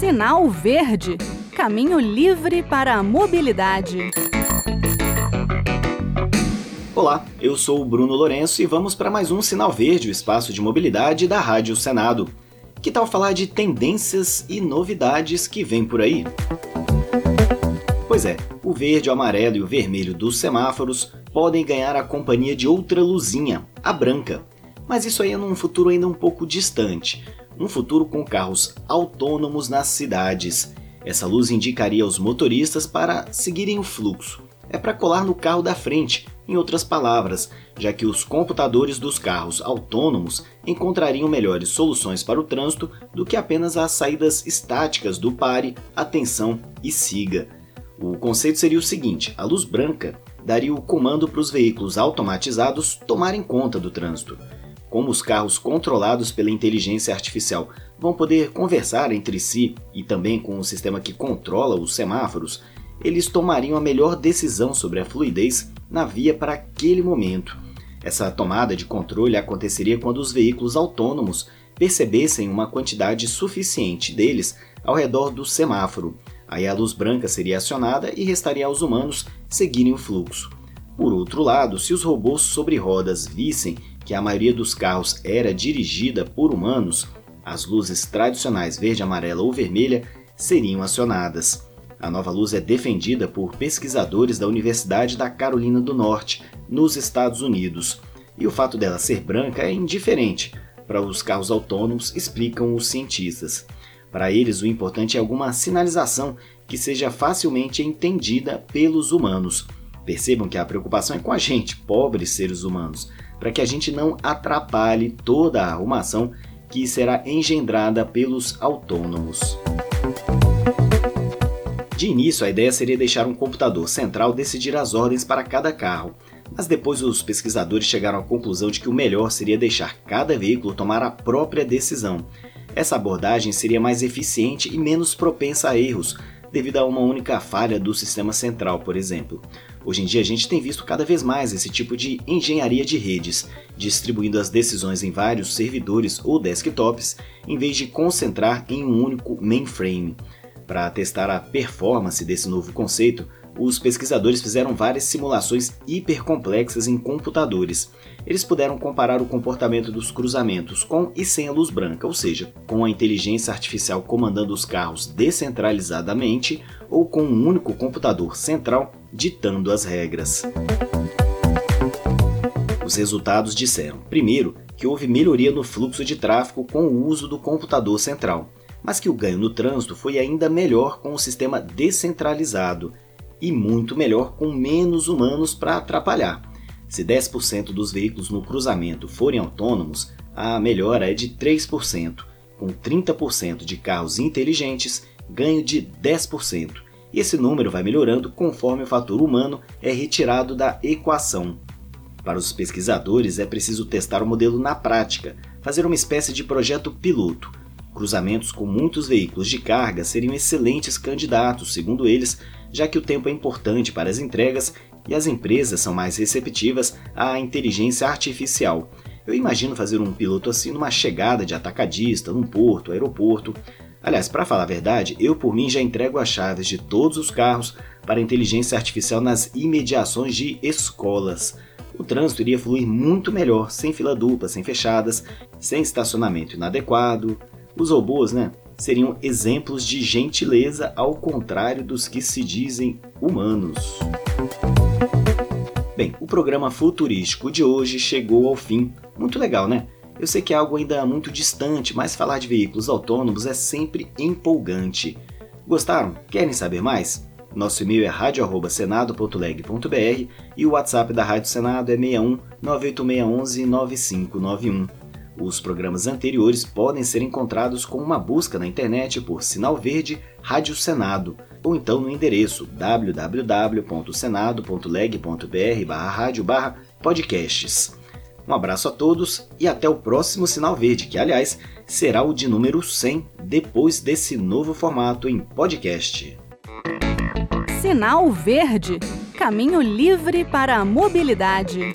Sinal Verde Caminho livre para a mobilidade. Olá, eu sou o Bruno Lourenço e vamos para mais um Sinal Verde, o espaço de mobilidade da Rádio Senado. Que tal falar de tendências e novidades que vem por aí? Pois é, o verde, o amarelo e o vermelho dos semáforos podem ganhar a companhia de outra luzinha, a branca. Mas isso aí é num futuro ainda um pouco distante. Um futuro com carros autônomos nas cidades. Essa luz indicaria aos motoristas para seguirem o fluxo. É para colar no carro da frente, em outras palavras, já que os computadores dos carros autônomos encontrariam melhores soluções para o trânsito do que apenas as saídas estáticas do pare, atenção e siga. O conceito seria o seguinte: a luz branca daria o comando para os veículos automatizados tomarem conta do trânsito. Como os carros controlados pela inteligência artificial vão poder conversar entre si e também com o sistema que controla os semáforos, eles tomariam a melhor decisão sobre a fluidez na via para aquele momento. Essa tomada de controle aconteceria quando os veículos autônomos percebessem uma quantidade suficiente deles ao redor do semáforo, Aí a luz branca seria acionada e restaria aos humanos seguirem o fluxo. Por outro lado, se os robôs sobre rodas vissem que a maioria dos carros era dirigida por humanos, as luzes tradicionais verde, amarela ou vermelha seriam acionadas. A nova luz é defendida por pesquisadores da Universidade da Carolina do Norte, nos Estados Unidos. E o fato dela ser branca é indiferente para os carros autônomos, explicam os cientistas. Para eles, o importante é alguma sinalização que seja facilmente entendida pelos humanos. Percebam que a preocupação é com a gente, pobres seres humanos, para que a gente não atrapalhe toda a arrumação que será engendrada pelos autônomos. De início, a ideia seria deixar um computador central decidir as ordens para cada carro, mas depois os pesquisadores chegaram à conclusão de que o melhor seria deixar cada veículo tomar a própria decisão essa abordagem seria mais eficiente e menos propensa a erros, devido a uma única falha do sistema central, por exemplo. Hoje em dia a gente tem visto cada vez mais esse tipo de engenharia de redes, distribuindo as decisões em vários servidores ou desktops, em vez de concentrar em um único mainframe. Para testar a performance desse novo conceito, os pesquisadores fizeram várias simulações hipercomplexas em computadores. Eles puderam comparar o comportamento dos cruzamentos com e sem a luz branca, ou seja, com a inteligência artificial comandando os carros descentralizadamente ou com um único computador central ditando as regras. Os resultados disseram, primeiro, que houve melhoria no fluxo de tráfego com o uso do computador central, mas que o ganho no trânsito foi ainda melhor com o sistema descentralizado e muito melhor com menos humanos para atrapalhar. Se 10% dos veículos no cruzamento forem autônomos, a melhora é de 3%, com 30% de carros inteligentes, ganho de 10%. E esse número vai melhorando conforme o fator humano é retirado da equação. Para os pesquisadores, é preciso testar o modelo na prática, fazer uma espécie de projeto piloto. Cruzamentos com muitos veículos de carga seriam excelentes candidatos, segundo eles, já que o tempo é importante para as entregas e as empresas são mais receptivas à inteligência artificial. Eu imagino fazer um piloto assim numa chegada de atacadista, num porto, aeroporto. Aliás, para falar a verdade, eu por mim já entrego as chaves de todos os carros para inteligência artificial nas imediações de escolas. O trânsito iria fluir muito melhor, sem fila dupla, sem fechadas, sem estacionamento inadequado. Os robôs, né, seriam exemplos de gentileza ao contrário dos que se dizem humanos. Bem, o programa futurístico de hoje chegou ao fim. Muito legal, né? Eu sei que é algo ainda muito distante, mas falar de veículos autônomos é sempre empolgante. Gostaram? Querem saber mais? Nosso e-mail é radio@senado.leg.br e o WhatsApp da Rádio Senado é 61 98611 9591. Os programas anteriores podem ser encontrados com uma busca na internet por Sinal Verde Rádio Senado ou então no endereço www.senado.leg.br/rádio/podcasts. Um abraço a todos e até o próximo Sinal Verde, que aliás será o de número 100 depois desse novo formato em podcast. Sinal Verde Caminho livre para a mobilidade.